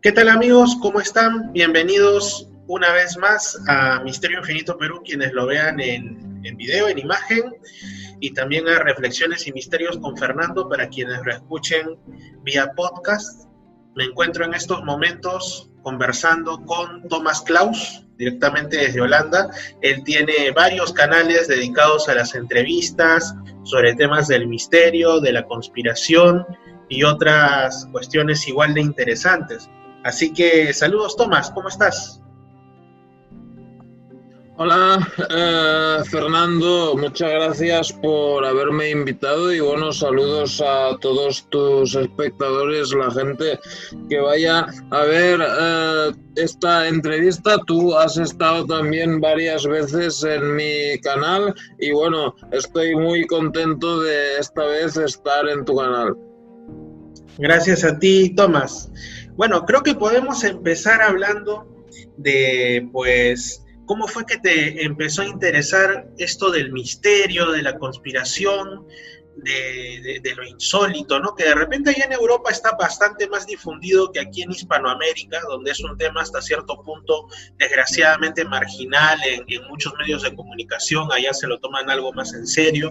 ¿Qué tal amigos? ¿Cómo están? Bienvenidos una vez más a Misterio Infinito Perú, quienes lo vean en, video, en imagen, y también a Reflexiones y Misterios con Fernando para quienes lo escuchen vía podcast. Me encuentro en estos momentos conversando con Thomas Klaus, directamente desde Holanda. Él tiene varios canales dedicados a las entrevistas sobre temas del misterio, de la conspiración y otras cuestiones igual de interesantes. Así que saludos Tomás, ¿cómo estás? Hola eh, Fernando, muchas gracias por haberme invitado y buenos saludos a todos tus espectadores, la gente que vaya a ver eh, esta entrevista. Tú has estado también varias veces en mi canal y bueno, estoy muy contento de esta vez estar en tu canal. Gracias a ti, Tomás. Bueno, creo que podemos empezar hablando de, pues, cómo fue que te empezó a interesar esto del misterio, de la conspiración, de, lo insólito, ¿no? Que de repente allá en Europa está bastante más difundido que aquí en Hispanoamérica, donde es un tema hasta cierto punto desgraciadamente marginal en, muchos medios de comunicación, allá se lo toman algo más en serio.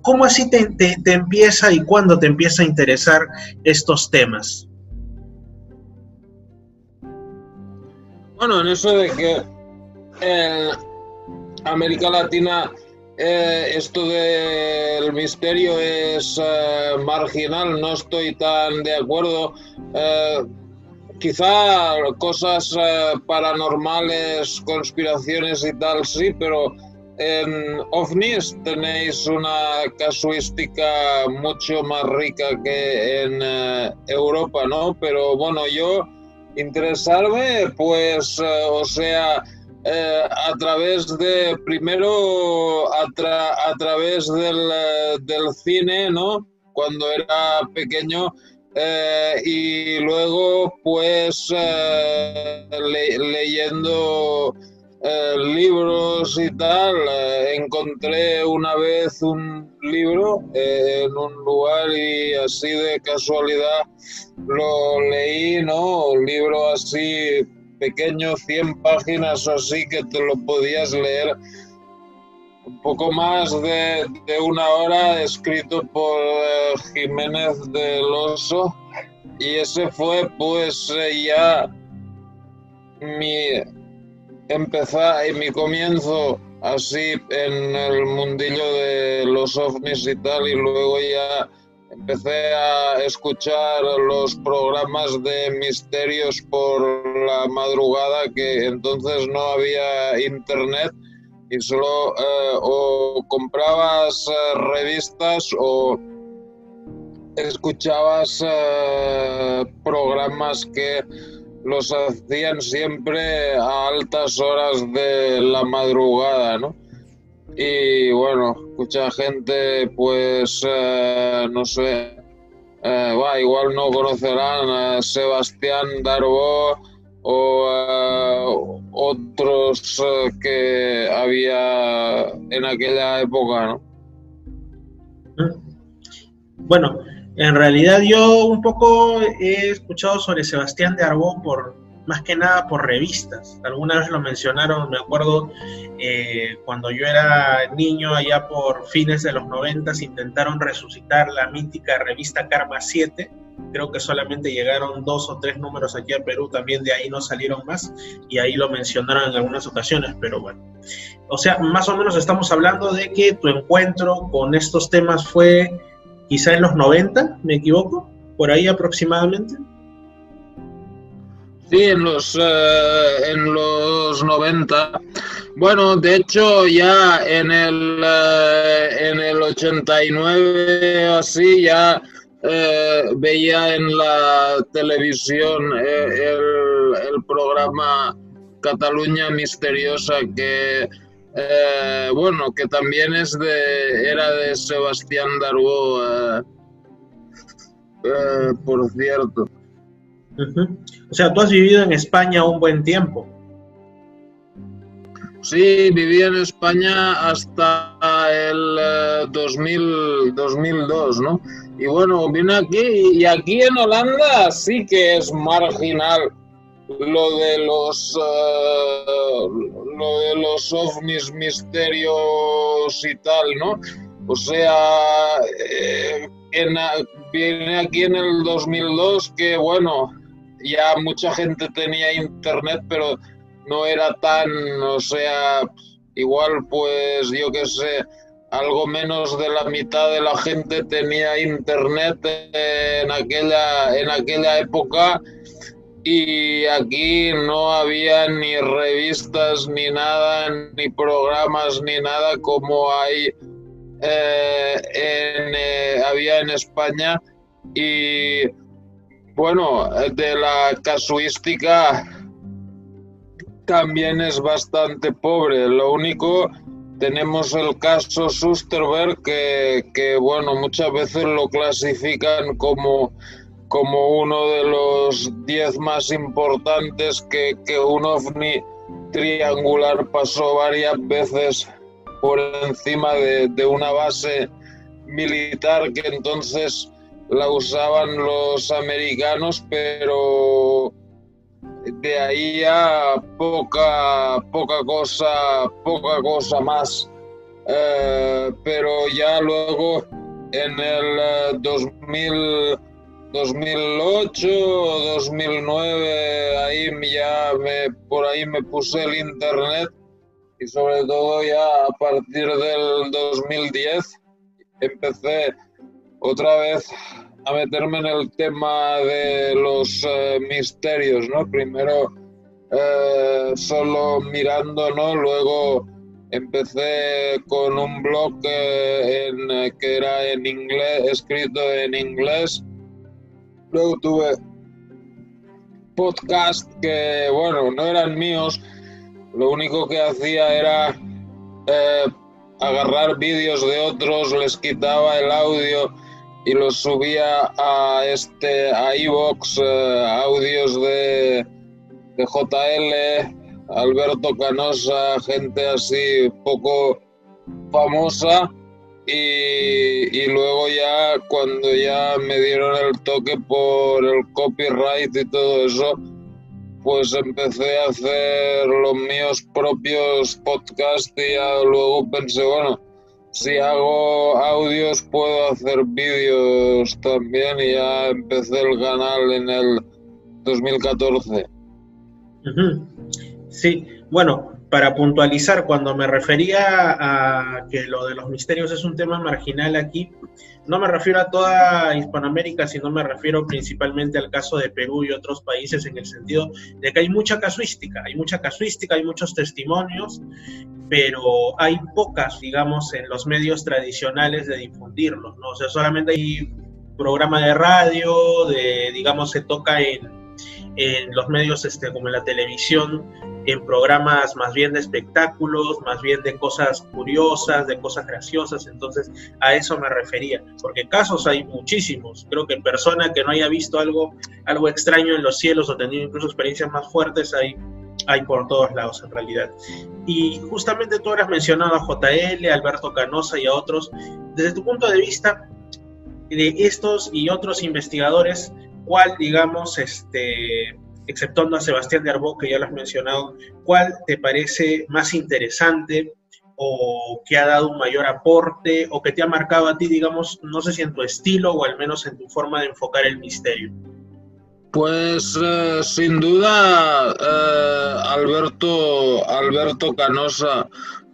¿Cómo así te, te empieza y cuándo te empieza a interesar estos temas? Bueno, en eso de que en América Latina eh, esto del misterio es eh, marginal, no estoy tan de acuerdo. Eh, quizá cosas paranormales, conspiraciones y tal, sí, pero en ovnis tenéis una casuística mucho más rica que en Europa, ¿no? Pero bueno, yo interesarme, pues, eh, o sea, eh, a través de, primero a, través del, eh, del, cine, ¿no? Cuando era pequeño, y luego, pues, leyendo eh, libros y tal, encontré una vez un libro en un lugar y así de casualidad lo leí, ¿no? Un libro así pequeño, 100 páginas o así que te lo podías leer un poco más de, de una hora, escrito por Jiménez del Oso y ese fue pues ya mi empezar en mi comienzo así en el mundillo de los ovnis y tal y luego ya empecé a escuchar los programas de misterios por la madrugada que entonces no había internet y solo eh, o comprabas eh, revistas o escuchabas eh, programas que los hacían siempre a altas horas de la madrugada, ¿no? Y bueno, mucha gente, pues, eh, no sé, eh, igual no conocerán a Sebastián Darbo o eh, otros que había en aquella época, ¿no? Bueno, en realidad yo un poco he escuchado sobre Sebastián de Arbó por más que nada por revistas. Alguna vez lo mencionaron, me acuerdo eh, cuando yo era niño, allá por fines de los noventas, intentaron resucitar la mítica revista Karma 7. Creo que solamente llegaron dos o tres números aquí a Perú, también de ahí no salieron más y ahí lo mencionaron en algunas ocasiones, pero bueno. O sea, más o menos estamos hablando de que tu encuentro con estos temas fue quizá en los 90, me equivoco, por ahí aproximadamente. Sí, en los, eh, en los 90. Bueno, de hecho ya en el, eh, en el 89 así ya eh, veía en la televisión el, el programa Cataluña Misteriosa que eh, bueno, que también es de, era de Sebastián Darbo, eh, eh, O sea, tú has vivido en España un buen tiempo. Sí, viví en España hasta el 2000, 2002, ¿no? Y bueno, vine aquí y aquí en Holanda sí que es marginal lo de los uh, lo de los ovnis misterios y tal, ¿no? O sea, eh, viene aquí en el 2002 que bueno, ya mucha gente tenía internet, pero no era tan, o sea, igual pues yo qué sé, algo menos de la mitad de la gente tenía internet en aquella, en aquella época. Y aquí no había ni revistas ni nada, ni programas ni nada como hay eh, en, eh, había en España. Y bueno, de la casuística también es bastante pobre. Lo único, tenemos el caso Susterberg que, que bueno, muchas veces lo clasifican como como uno de los diez más importantes que, que un ovni triangular pasó varias veces por encima de, de, una base militar que entonces la usaban los americanos, pero de ahí a poca, poca cosa, poca cosa más. Eh, pero ya luego en el 2000 eh, 2008 o 2009, ahí ya me, por ahí me puse el internet y sobre todo ya a partir del 2010 empecé otra vez a meterme en el tema de los eh, misterios, ¿no? Primero eh, solo mirando, ¿no? Luego empecé con un blog eh, que era en inglés, escrito en inglés Luego tuve podcast que, bueno, no eran míos. Lo único que hacía era eh, agarrar vídeos de otros, les quitaba el audio y los subía a este a iVox, eh, audios de, JL, Alberto Canosa, gente así poco famosa y, luego ya cuando ya me dieron el toque por el copyright y todo eso, pues empecé a hacer los míos propios podcasts y ya luego pensé, bueno, si hago audios puedo hacer vídeos también y ya empecé el canal en el 2014. Sí, bueno, para puntualizar, cuando me refería a que lo de los misterios es un tema marginal aquí, no me refiero a toda Hispanoamérica, sino me refiero principalmente al caso de Perú y otros países en el sentido de que hay mucha casuística, hay mucha casuística, hay muchos testimonios, pero hay pocas, digamos, en los medios tradicionales de difundirlos, ¿no? O sea, solamente hay programa de radio, de, digamos, se toca en, en los medios este, como en la televisión, en programas más bien de espectáculos, más bien de cosas curiosas, de cosas graciosas, entonces a eso me refería, porque casos hay muchísimos, creo que persona que no haya visto algo, algo extraño en los cielos o tenido incluso experiencias más fuertes hay, hay por todos lados en realidad. Y justamente tú has mencionado a JL, a Alberto Canosa y a otros, desde tu punto de vista de estos y otros investigadores, ¿cuál digamos este exceptuando a Sebastián de Arbó, que ya lo has mencionado, ¿cuál te parece más interesante o que ha dado un mayor aporte o que te ha marcado a ti, digamos, no sé si en tu estilo o al menos en tu forma de enfocar el misterio? Pues eh, sin duda eh, Alberto, Alberto Canosa,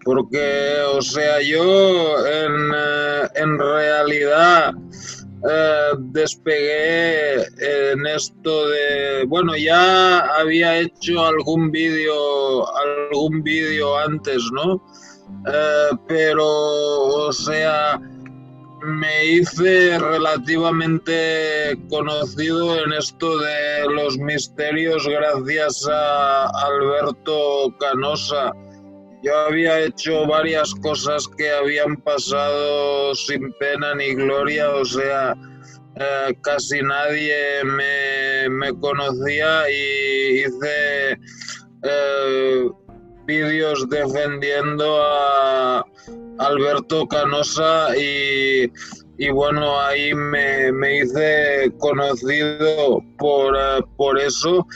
porque, o sea, yo en, eh, en realidad eh, despegué en esto de bueno ya había hecho algún vídeo algún vídeo antes no eh, pero o sea me hice relativamente conocido en esto de los misterios gracias a Alberto Canosa yo había hecho varias cosas que habían pasado sin pena ni gloria, o sea, eh, casi nadie me, conocía y hice eh, vídeos defendiendo a, Alberto Canosa y, bueno, ahí me, hice conocido por, eh, por eso.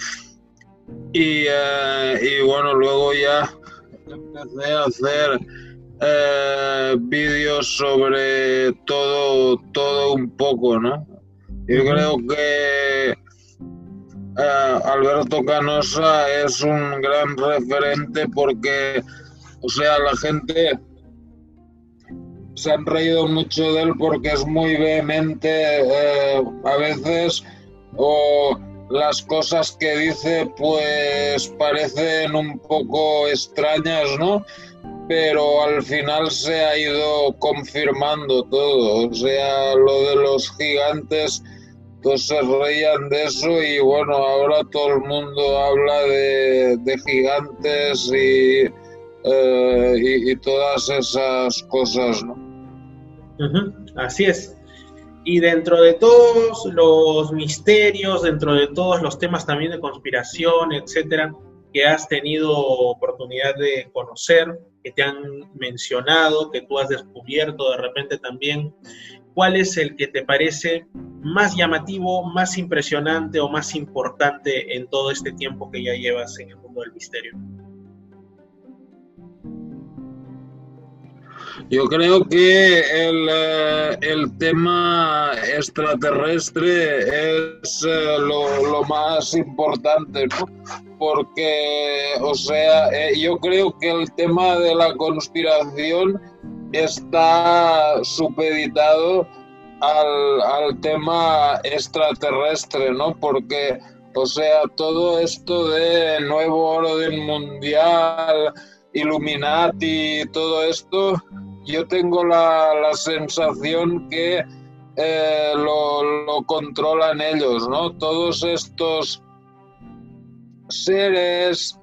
Y, y, bueno, luego ya empecé a hacer eh, vídeos sobre todo, todo un poco, ¿no? Yo creo que Alberto Canosa es un gran referente porque, o sea, la gente se han reído mucho de él porque es muy vehemente eh, a veces o las cosas que dice pues parecen un poco extrañas, ¿no? Pero al final se ha ido confirmando todo, o sea, lo de los gigantes, todos se reían de eso y bueno, ahora todo el mundo habla de, gigantes y, eh, y, y todas esas cosas, ¿no? así es. Y dentro de todos los misterios, dentro de todos los temas también de conspiración, etcétera, que has tenido oportunidad de conocer, que te han mencionado, que tú has descubierto de repente también, ¿cuál es el que te parece más llamativo, más impresionante o más importante en todo este tiempo que ya llevas en el mundo del misterio? Yo creo que el, eh, tema extraterrestre es eh, lo, más importante, ¿no? Porque, o sea, eh, yo creo que el tema de la conspiración está supeditado al, al tema extraterrestre, ¿no? Porque, o sea, todo esto de nuevo orden mundial, Illuminati, todo esto, yo tengo la, sensación que eh, lo, controlan ellos, ¿no? Todos estos seres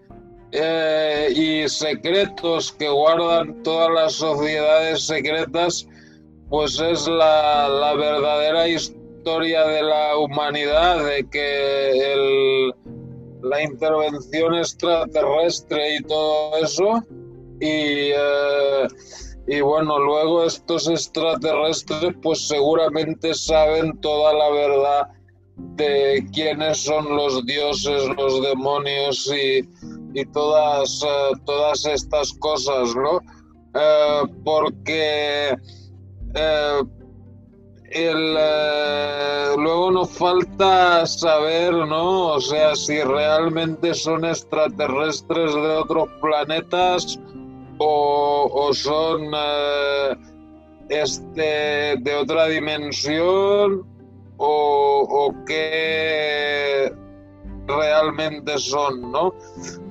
eh, y secretos que guardan todas las sociedades secretas, pues es la, la verdadera historia de la humanidad, de que el, la intervención extraterrestre y todo eso, y... Eh, y bueno, luego estos extraterrestres pues seguramente saben toda la verdad de quiénes son los dioses, los demonios y, todas, eh, todas estas cosas, ¿no? Eh, porque eh, luego nos falta saber, ¿no? O sea, si realmente son extraterrestres de otros planetas o, son eh, este, de otra dimensión o, o qué realmente son, ¿no?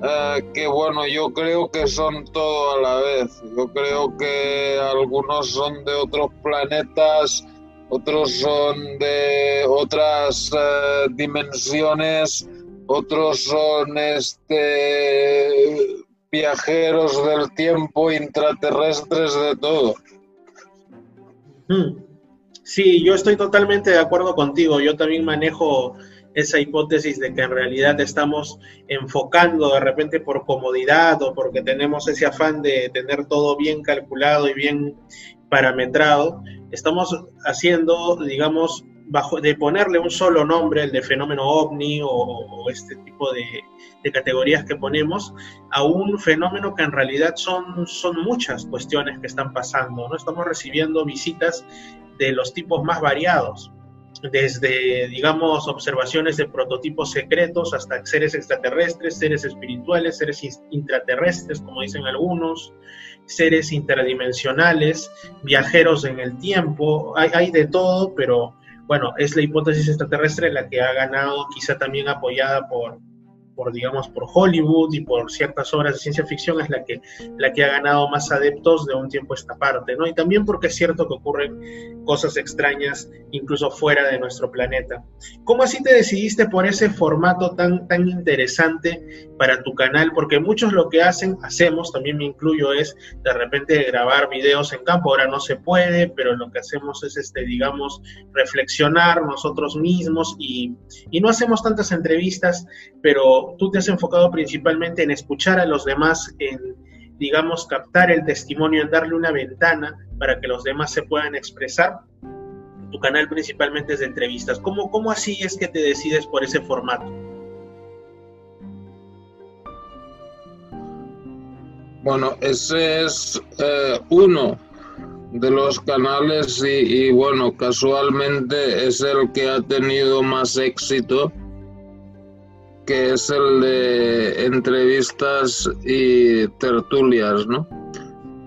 Eh, que bueno, yo creo que son todo a la vez. Yo creo que algunos son de otros planetas, otros son de otras eh, dimensiones, otros son este viajeros del tiempo, intraterrestres, de todo. Hmm. Sí, yo estoy totalmente de acuerdo contigo. Yo también manejo esa hipótesis de que en realidad estamos enfocando de repente por comodidad o porque tenemos ese afán de tener todo bien calculado y bien parametrado, estamos haciendo, digamos, bajo de ponerle un solo nombre, el de fenómeno ovni o, este tipo de, categorías que ponemos, a un fenómeno que en realidad son, son muchas cuestiones que están pasando. ¿no? Estamos recibiendo visitas de los tipos más variados, desde, digamos, observaciones de prototipos secretos hasta seres extraterrestres, seres espirituales, seres intraterrestres, como dicen algunos, seres interdimensionales, viajeros en el tiempo, hay, hay de todo, pero bueno, es la hipótesis extraterrestre la que ha ganado, quizá también apoyada por, por digamos por Hollywood y por ciertas obras de ciencia ficción es la que la que ha ganado más adeptos de un tiempo esta parte, ¿no? Y también porque es cierto que ocurren cosas extrañas incluso fuera de nuestro planeta. ¿Cómo así te decidiste por ese formato tan tan interesante para tu canal? Porque muchos lo que hacen, hacemos, también me incluyo es de repente grabar videos en campo, ahora no se puede, pero lo que hacemos es este digamos reflexionar nosotros mismos y y no hacemos tantas entrevistas, pero tú te has enfocado principalmente en escuchar a los demás, en, digamos, captar el testimonio, en darle una ventana para que los demás se puedan expresar. Tu canal principalmente es de entrevistas. ¿Cómo, cómo así es que te decides por ese formato? Bueno, ese es eh, uno de los canales y, bueno, casualmente es el que ha tenido más éxito, que es el de entrevistas y tertulias, ¿no?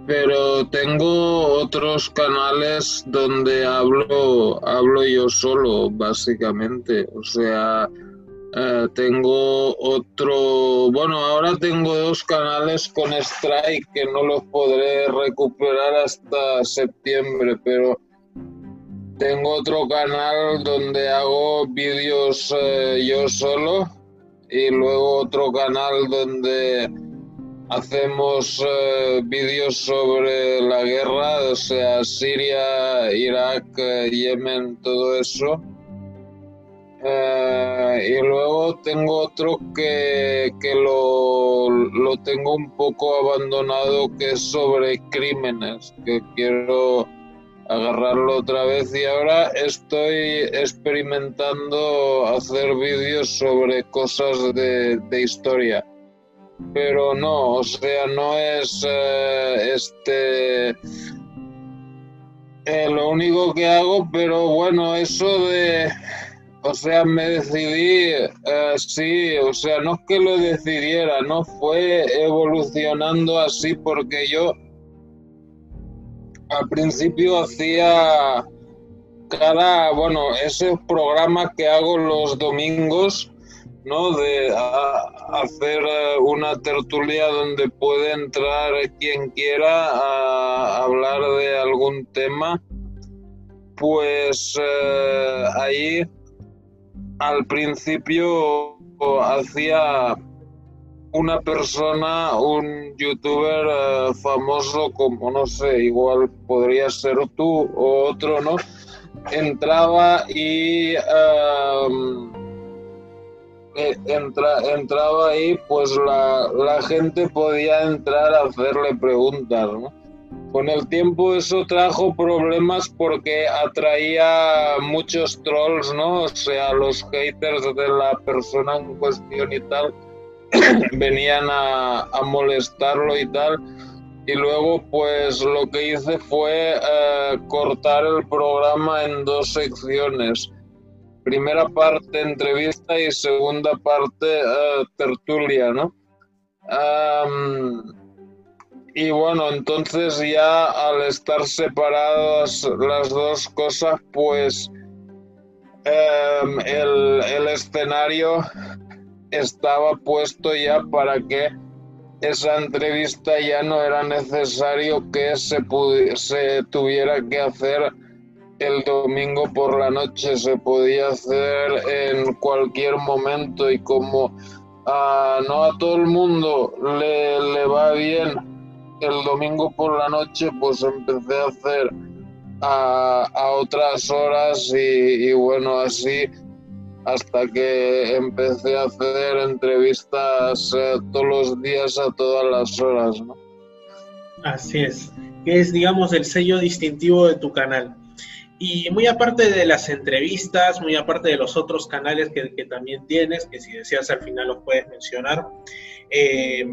Pero tengo otros canales donde hablo, hablo yo solo, básicamente. O sea, eh, tengo otro, bueno, ahora tengo dos canales con Strike que no los podré recuperar hasta septiembre, pero tengo otro canal donde hago vídeos eh, yo solo y luego otro canal donde hacemos eh, vídeos sobre la guerra, o sea, Siria, Irak, Yemen, todo eso. Eh, y luego tengo otro que, que lo, lo, tengo un poco abandonado, que es sobre crímenes, que quiero agarrarlo otra vez y ahora estoy experimentando hacer vídeos sobre cosas de, de historia. Pero no, o sea, no es eh, este... Eh, lo único que hago, pero bueno, eso de o sea, me decidí, eh, sí, o sea, no es que lo decidiera, no fue evolucionando así porque yo al principio hacía cada, bueno, ese programa que hago los domingos, ¿no? De hacer eh, una tertulia donde puede entrar quien quiera a hablar de algún tema, pues eh, ahí al principio hacía una persona, un youtuber eh, famoso como, no sé, igual podría ser tú o otro, ¿no? Entraba y em, eh, entraba ahí, pues la, la gente podía entrar a hacerle preguntas, ¿no? Con el tiempo eso trajo problemas porque atraía muchos trolls, ¿no? O sea, los haters de la persona en cuestión y tal venían a, molestarlo y tal. Y luego pues lo que hice fue eh, cortar el programa en dos secciones. Primera parte entrevista y segunda parte eh, tertulia, ¿no? y bueno, entonces ya al estar separadas las dos cosas, pues em, el, escenario estaba puesto ya para que esa entrevista ya no era necesario que se, se tuviera que hacer el domingo por la noche, se podía hacer en cualquier momento y como ah, no a todo el mundo le, le va bien el domingo por la noche pues empecé a hacer a, otras horas y, bueno, así hasta que empecé a hacer entrevistas eh, todos los días a todas las horas. ¿no? Así es, que es digamos el sello distintivo de tu canal. Y muy aparte de las entrevistas, muy aparte de los otros canales que, que también tienes, que si deseas al final los puedes mencionar, eh,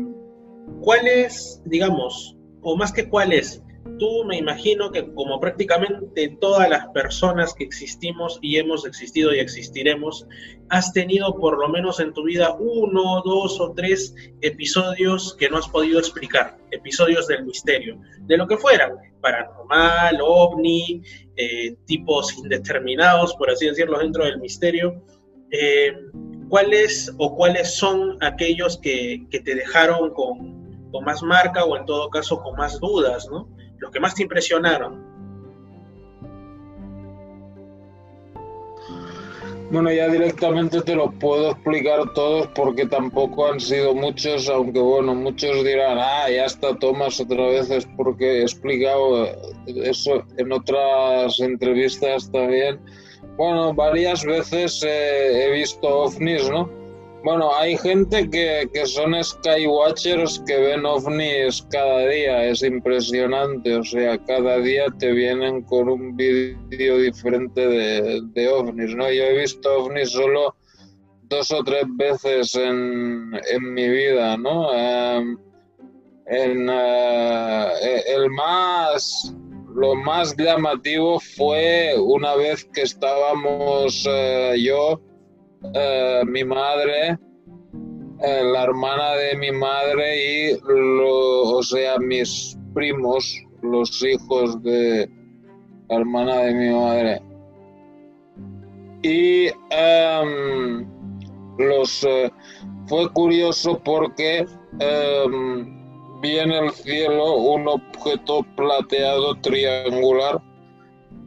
¿Cuáles, digamos, o más que cuáles, tú me imagino que como prácticamente todas las personas que existimos y hemos existido y existiremos, has tenido por lo menos en tu vida uno, dos o tres episodios que no has podido explicar, episodios del misterio, de lo que fuera, paranormal, ovni, eh, tipos indeterminados, por así decirlo, dentro del misterio. Eh, ¿cuáles o cuáles son aquellos que, te dejaron con, con, más marca o en todo caso con más dudas, ¿no? Los que más te impresionaron. Bueno, ya directamente te los puedo explicar todos porque tampoco han sido muchos, aunque bueno, muchos dirán, ah, ya está Tomás otra vez, es porque he explicado eso en otras entrevistas también bueno, varias veces eh, he visto ovnis, ¿no? Bueno, hay gente que, que son skywatchers que ven ovnis cada día, es impresionante, o sea, cada día te vienen con un vídeo diferente de, de ovnis, ¿no? Yo he visto ovnis solo dos o tres veces en, en mi vida, ¿no? Em, en, eh, el más lo más llamativo fue una vez que estábamos eh, yo, eh, mi madre, la hermana de mi madre y, o sea, mis primos, los hijos de la hermana de mi madre. Y em, los fue curioso porque em, vi en el cielo un objeto plateado triangular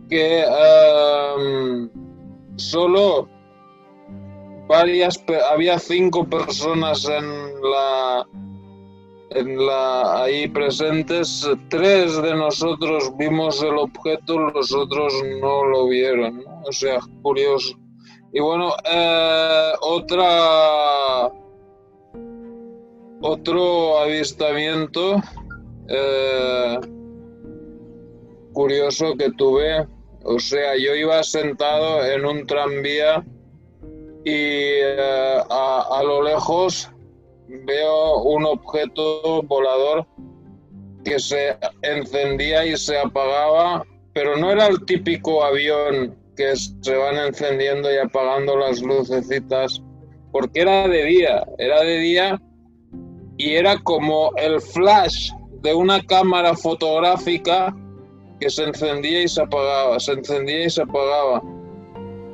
que em, solo varias había cinco personas en la en la ahí presentes. Tres de nosotros vimos el objeto los otros no lo vieron o sea curioso. Y bueno eh, otra otro avistamiento eh, curioso que tuve, o sea, yo iba sentado en un tranvía y eh, a, lo lejos veo un objeto volador que se encendía y se apagaba, pero no era el típico avión que se van encendiendo y apagando las lucecitas, porque era de día, era de día y era como el flash de una cámara fotográfica que se encendía y se apagaba, se encendía y se apagaba.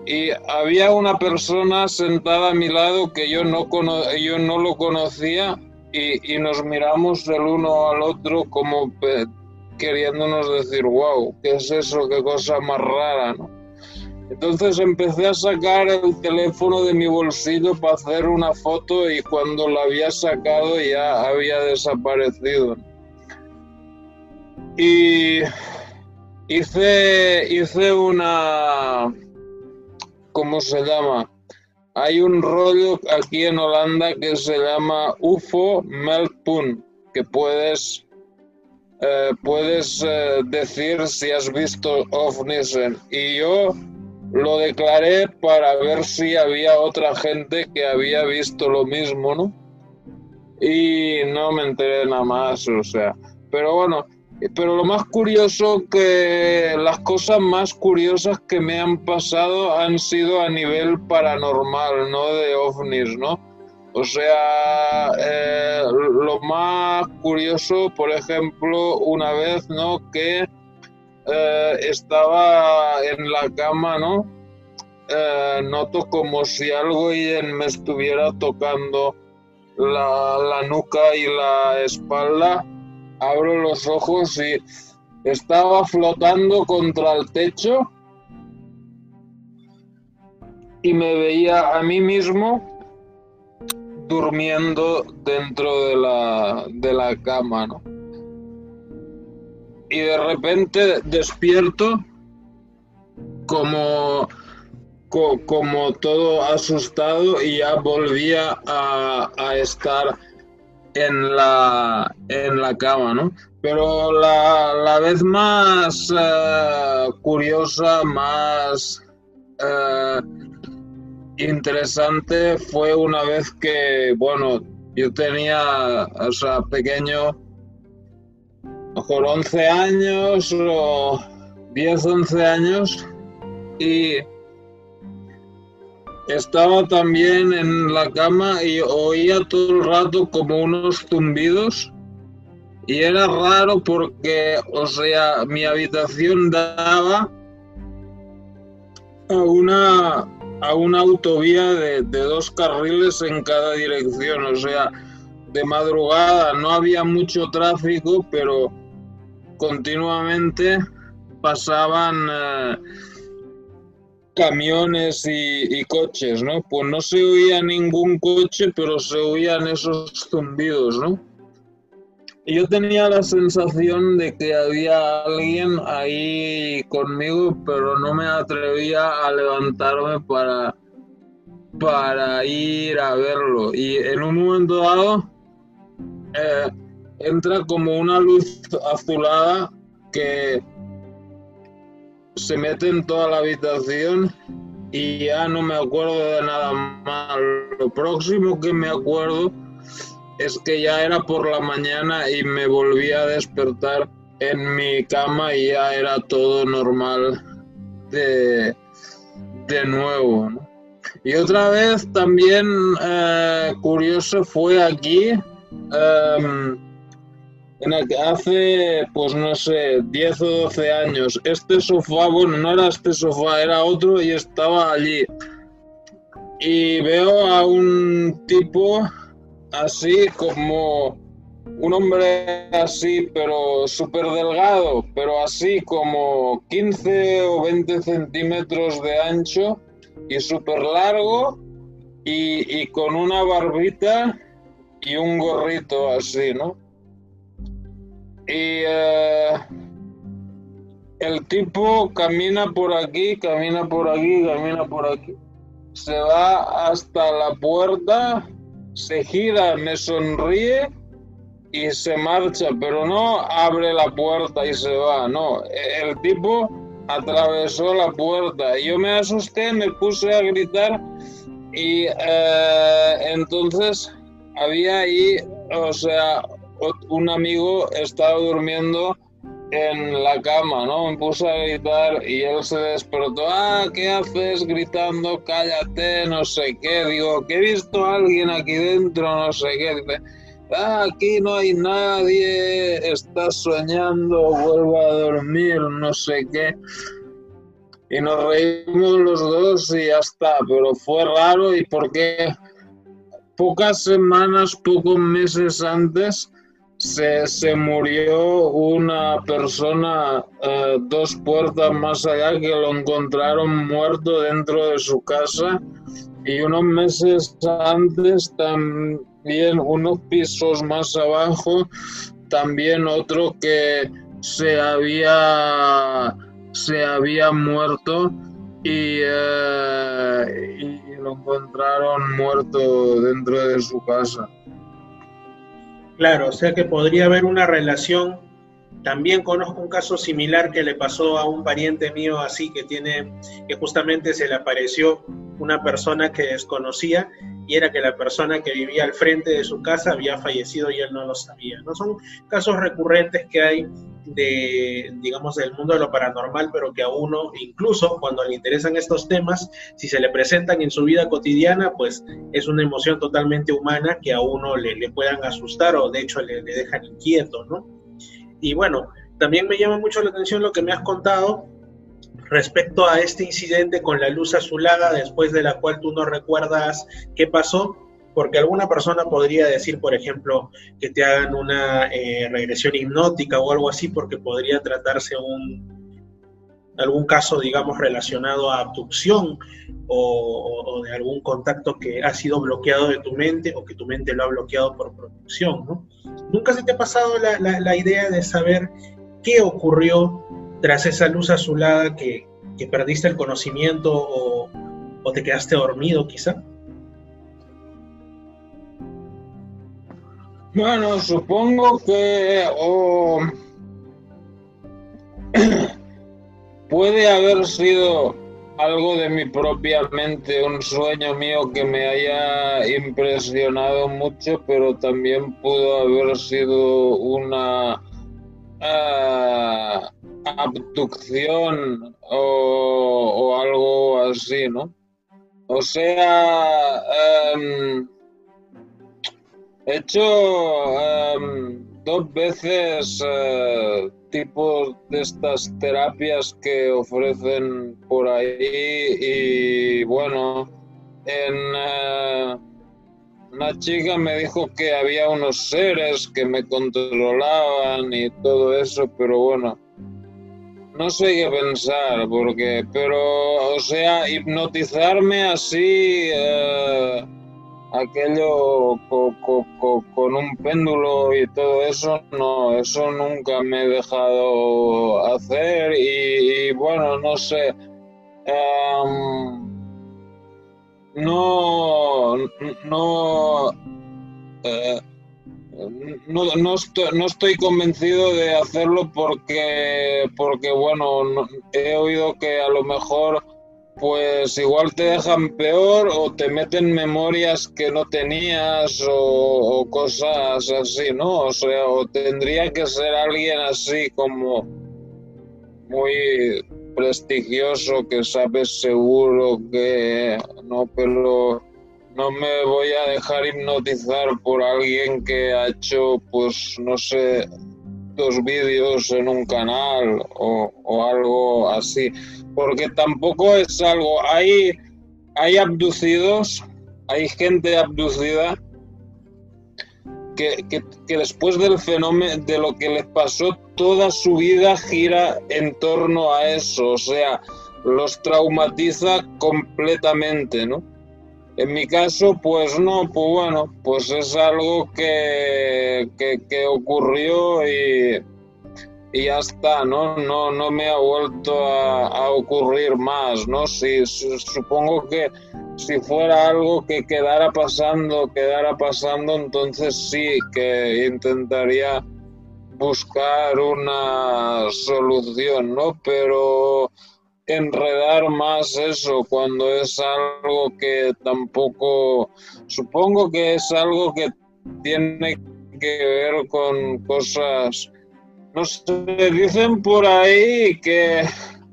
Y había una persona sentada a mi lado que yo no, yo no lo conocía y, y, nos miramos el uno al otro como queriéndonos decir, wow, ¿qué es eso? ¿Qué cosa más rara? ¿no? Entonces empecé a sacar el teléfono de mi bolsillo para hacer una foto y cuando la había sacado ya había desaparecido. Y hice, hice una... ¿Cómo se llama? Hay un rollo aquí en Holanda que se llama UFO Meltpunt, que puedes eh, puedes eh, decir si has visto ovnis y yo lo declaré para ver si había otra gente que había visto lo mismo, ¿no? Y no me enteré nada más, o sea, pero bueno, pero lo más curioso que las cosas más curiosas que me han pasado han sido a nivel paranormal, no de ovnis, ¿no? O sea, eh, lo más curioso, por ejemplo, una vez, ¿no? Que eh, estaba en la cama, ¿no? Eh, noto como si algo me estuviera tocando la, la nuca y la espalda. Abro los ojos y estaba flotando contra el techo y me veía a mí mismo durmiendo dentro de la, de la cama, ¿no? y de repente despierto como, como todo asustado y ya volvía a, estar en la, en la cama, ¿no? Pero la, vez más eh, curiosa, más eh, interesante fue una vez que, bueno, yo tenía, o sea, pequeño, mejor 11 años o 10, 11 años y estaba también en la cama y oía todo el rato como unos zumbidos. Y era raro porque, o sea, mi habitación daba a una, a una autovía de, de dos carriles en cada dirección, o sea, de madrugada no había mucho tráfico, pero continuamente pasaban eh, camiones y, coches, ¿no? Pues no se oía ningún coche, pero se oían esos zumbidos, ¿no? Y yo tenía la sensación de que había alguien ahí conmigo, pero no me atrevía a levantarme para, para ir a verlo. Y en un momento dado eh, entra como una luz azulada que se mete en toda la habitación y ya no me acuerdo de nada más. Lo próximo que me acuerdo es que ya era por la mañana y me volví a despertar en mi cama y ya era todo normal de, de nuevo. Y otra vez también eh, curioso fue aquí, que hace, pues no sé, 10 o 12 años, este sofá, bueno, no era este sofá, era otro y estaba allí. Y veo a un tipo así como un hombre así, pero súper delgado, pero así como 15 o 20 centímetros de ancho y súper largo y, con una barbita y un gorrito así, ¿no? Y eh, el tipo camina por aquí, camina por aquí, camina por aquí, se va hasta la puerta, se gira, me sonríe y se marcha, pero no abre la puerta y se va, no, el tipo atravesó la puerta. Yo me asusté, me puse a gritar y eh, entonces había ahí, o sea, un amigo estaba durmiendo en la cama, ¿no? Me puse a gritar y él se despertó. Ah, ¿qué haces gritando? Cállate, no sé qué. Digo, que he visto a alguien aquí dentro, no sé qué. Dice, ah, aquí no hay nadie, estás soñando, vuelvo a dormir, no sé qué. Y nos reímos los dos y ya está, pero fue raro y porque pocas semanas, pocos meses antes, se, se murió una persona eh, dos puertas más allá que lo encontraron muerto dentro de su casa y unos meses antes también unos pisos más abajo, también otro que se había, se había muerto y, eh, y lo encontraron muerto dentro de su casa. Claro, o sea que podría haber una relación. También conozco un caso similar que le pasó a un pariente mío así que tiene, que justamente se le apareció una persona que desconocía y era que la persona que vivía al frente de su casa había fallecido y él no lo sabía. No son casos recurrentes que hay de, digamos, del mundo de lo paranormal, pero que a uno, incluso cuando le interesan estos temas, si se le presentan en su vida cotidiana, pues es una emoción totalmente humana que a uno le, le puedan asustar o de hecho le, le dejan inquieto, ¿no? Y bueno, también me llama mucho la atención lo que me has contado respecto a este incidente con la luz azulada, después de la cual tú no recuerdas qué pasó, porque alguna persona podría decir, por ejemplo, que te hagan una eh, regresión hipnótica o algo así, porque podría tratarse un algún caso, digamos, relacionado a abducción o, de algún contacto que ha sido bloqueado de tu mente o que tu mente lo ha bloqueado por protección, ¿no? ¿Nunca se te ha pasado la, la idea de saber qué ocurrió tras esa luz azulada que, perdiste el conocimiento o, te quedaste dormido quizá? Bueno, supongo que puede haber sido algo de mi propia mente, un sueño mío que me haya impresionado mucho, pero también pudo haber sido una abducción o, algo así, ¿no? O sea, em, he hecho em, dos veces eh, tipos de estas terapias que ofrecen por ahí y bueno, en... Eh, una chica me dijo que había unos seres que me controlaban y todo eso, pero bueno, no sé qué pensar, porque, pero, o sea, hipnotizarme así, eh, aquello con un péndulo y todo eso, no, eso nunca me he dejado hacer y, bueno, no sé. Em, no, no, eh, no, no, estoy, no, estoy, convencido de hacerlo porque, porque bueno, he oído que a lo mejor pues igual te dejan peor o te meten memorias que no tenías o, cosas así, ¿no? O sea, o tendría que ser alguien así como muy prestigioso que sabes seguro que no, pero no me voy a dejar hipnotizar por alguien que ha hecho, pues, no sé, vídeos en un canal o, algo así porque tampoco es algo, hay, hay abducidos, hay gente abducida que, que, después del fenómeno, de lo que les pasó, toda su vida gira en torno a eso, o sea, los traumatiza completamente, ¿no? En mi caso, pues no, pues bueno, pues es algo que, que, ocurrió y, y ya está, ¿no? No, no me ha vuelto a, ocurrir más, ¿no? Si, supongo que si fuera algo que quedara pasando, quedara pasando, entonces sí que intentaría buscar una solución, ¿no? Pero enredar más eso cuando es algo que tampoco, supongo que es algo que tiene que ver con cosas no sé, dicen por ahí que,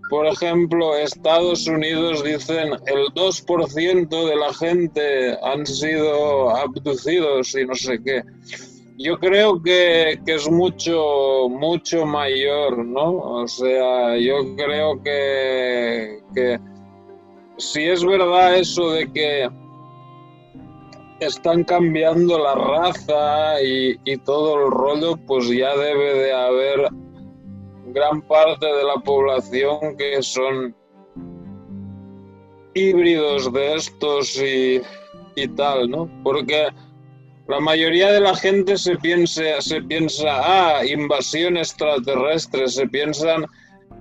por ejemplo, Estados Unidos dicen el 2% de la gente han sido abducidos y no sé qué. Yo creo que, que, es mucho, mucho mayor, ¿no? O sea, yo creo que, que si es verdad eso de que están cambiando la raza y, todo el rollo, pues ya debe de haber gran parte de la población que son híbridos de estos y, y tal, ¿no? Porque la mayoría de la gente se piensa, se piensa, ah, invasión extraterrestre, se piensan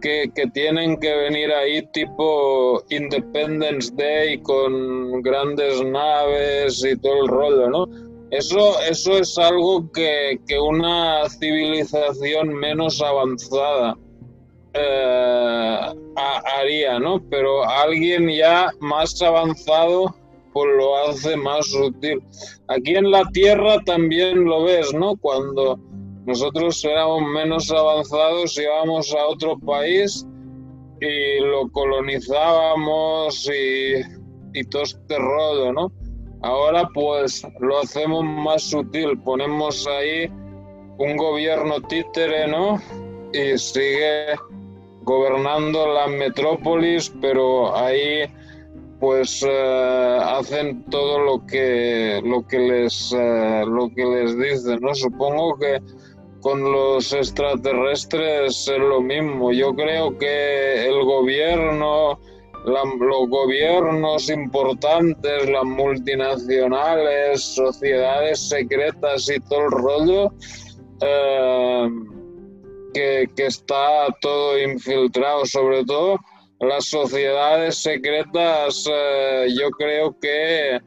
que, tienen que venir ahí tipo Independence Day con grandes naves y todo el rollo, ¿no? Eso, eso es algo que, una civilización menos avanzada eh, haría, ¿no? Pero alguien ya más avanzado lo hace más útil. Aquí en la Tierra también lo ves, ¿no? Cuando nosotros éramos menos avanzados, íbamos a otro país y lo colonizábamos y, y todo este rollo, ¿no? Ahora pues lo hacemos más sutil, ponemos ahí un gobierno títere, ¿no? Y sigue gobernando la metrópolis, pero ahí pues eh, hacen todo lo que lo que les eh, lo que les dicen, ¿no? Supongo que con los extraterrestres es lo mismo. Yo creo que el gobierno, los gobiernos importantes, las multinacionales, sociedades secretas y todo el rollo, eh, que, que está todo infiltrado, sobre todo las sociedades secretas, eh, yo creo que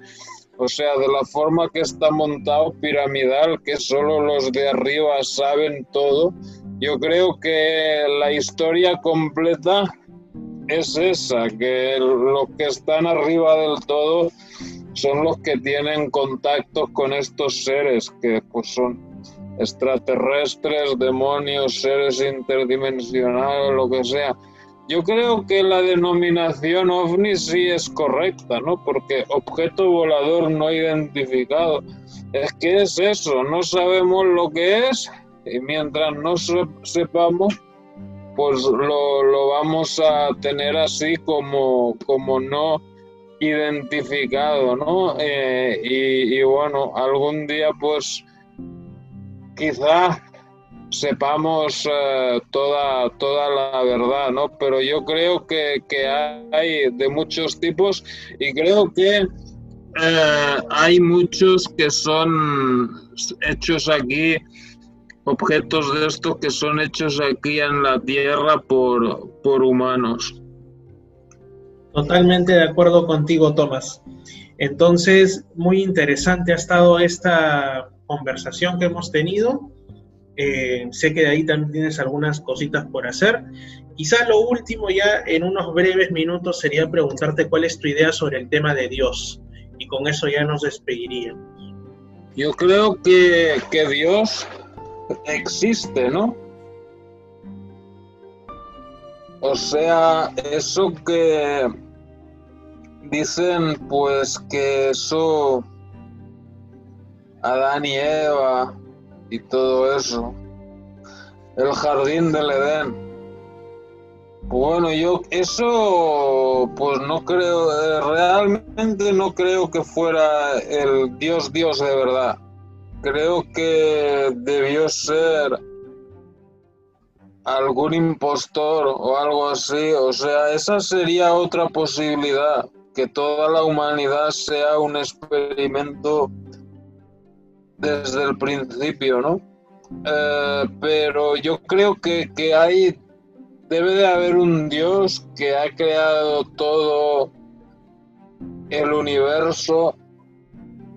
o sea, de la forma que está montado piramidal, que solo los de arriba saben todo, yo creo que la historia completa es esa, que los que están arriba del todo son los que tienen contactos con estos seres, que pues son extraterrestres, demonios, seres interdimensionales, lo que sea. Yo creo que la denominación ovni sí es correcta, ¿no? Porque objeto volador no identificado. Es que es eso, no sabemos lo que es y mientras no sepamos, pues lo, vamos a tener así como, como no identificado, ¿no? Eh, y, y bueno, algún día pues quizá sepamos eh, toda, toda la verdad, ¿no? Pero yo creo que, hay de muchos tipos y creo que eh, hay muchos que son hechos aquí, objetos de estos que son hechos aquí en la Tierra por, por humanos. Totalmente de acuerdo contigo, Tomás. Entonces, muy interesante ha estado esta conversación que hemos tenido. Eh, sé que de ahí también tienes algunas cositas por hacer. Quizás lo último ya en unos breves minutos sería preguntarte cuál es tu idea sobre el tema de Dios. Y con eso ya nos despediríamos. Yo creo que, que Dios existe, ¿no? O sea, eso que dicen pues que eso Adán y Eva y todo eso, el jardín del Edén. Bueno, yo eso pues no creo, eh, realmente no creo que fuera el Dios Dios de verdad. Creo que debió ser algún impostor o algo así. O sea, esa sería otra posibilidad, que toda la humanidad sea un experimento desde el principio, ¿no? Eh, pero yo creo que, que hay, debe de haber un Dios que ha creado todo el universo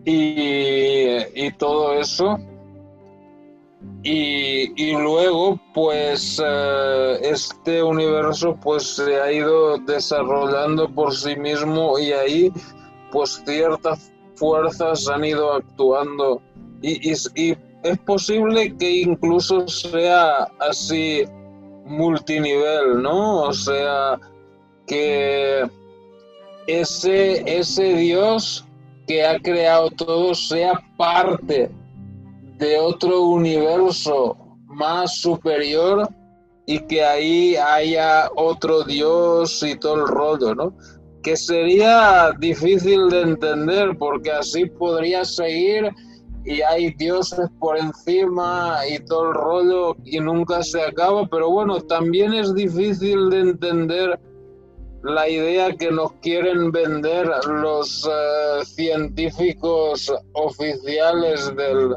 y, y todo eso y, luego pues eh, este universo pues se ha ido desarrollando por sí mismo y ahí pues ciertas fuerzas han ido actuando y, es posible que incluso sea así multinivel, ¿no? O sea, que ese, ese Dios que ha creado todo sea parte de otro universo más superior y que ahí haya otro Dios y todo el rollo, ¿no? Que sería difícil de entender porque así podría seguir y hay dioses por encima y todo el rollo y nunca se acaba, pero bueno, también es difícil de entender la idea que nos quieren vender los eh, científicos oficiales del,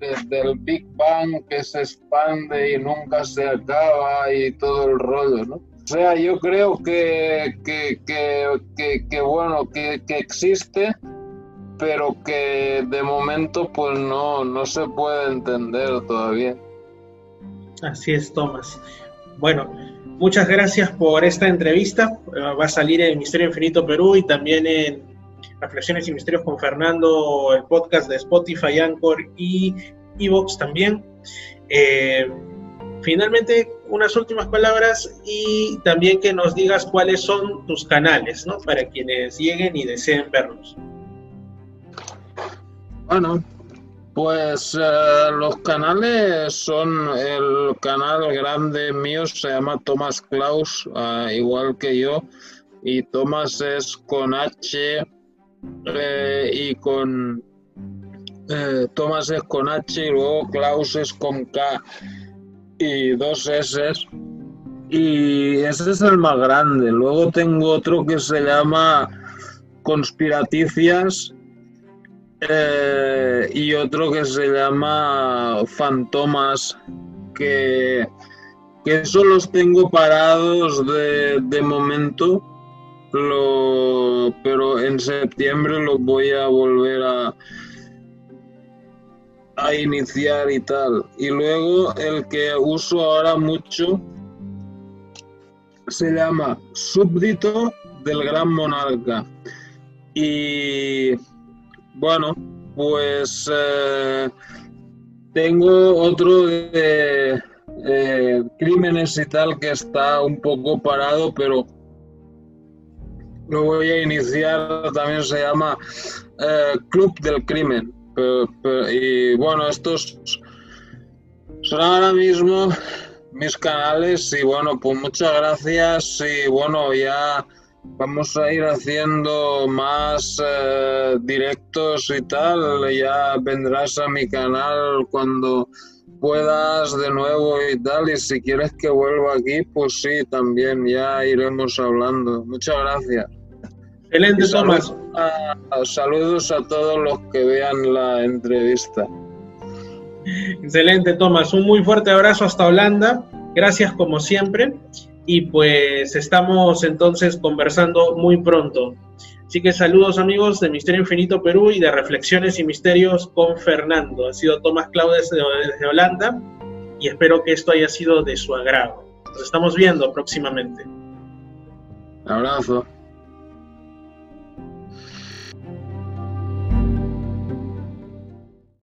desde Big Bang que se expande y nunca se acaba y todo el rollo, ¿no? O sea, yo creo que, que, que, que, bueno, que existe, pero que de momento pues no, no se puede entender todavía. Así es, Tomás. Bueno, muchas gracias por esta entrevista. Va a salir en Misterio Infinito Perú y también en Reflexiones y Misterios con Fernando, el podcast de Spotify, Anchor y Evox también. Eh, finalmente, unas últimas palabras y también que nos digas cuáles son tus canales, ¿no? Para quienes lleguen y deseen verlos. Bueno, pues eh, los canales son el canal grande mío, se llama Thomas Klaus, eh, igual que yo, y Thomas es con H eh, y con Thomas es con H y luego Klaus es con K y dos S. Y ese es el más grande. Luego tengo otro que se llama Conspiraticias eh, y otro que se llama Fantomas, que, que eso los tengo parados de, de momento pero en septiembre los voy a volver a, a iniciar y tal. Y luego el que uso ahora mucho se llama Súbdito del Gran Monarca. Y bueno, pues eh, tengo otro de crímenes y tal que está un poco parado, pero lo voy a iniciar, también se llama eh, Club del Crimen. y bueno, estos son ahora mismo mis canales y bueno, pues muchas gracias y bueno, ya vamos a ir haciendo más eh, directos y tal, ya vendrás a mi canal cuando puedas de nuevo y tal, y si quieres que vuelva aquí, pues sí, también ya iremos hablando. Muchas gracias. Excelente, Tomás. saludos a todos los que vean la entrevista. Excelente, Tomás. Un muy fuerte abrazo hasta Holanda. Gracias como siempre. Y pues estamos entonces conversando muy pronto. Así que saludos amigos de Misterio Infinito Perú y de Reflexiones y Misterios con Fernando. Ha sido Tomás Claudes desde Holanda y espero que esto haya sido de su agrado. Nos estamos viendo próximamente. abrazo.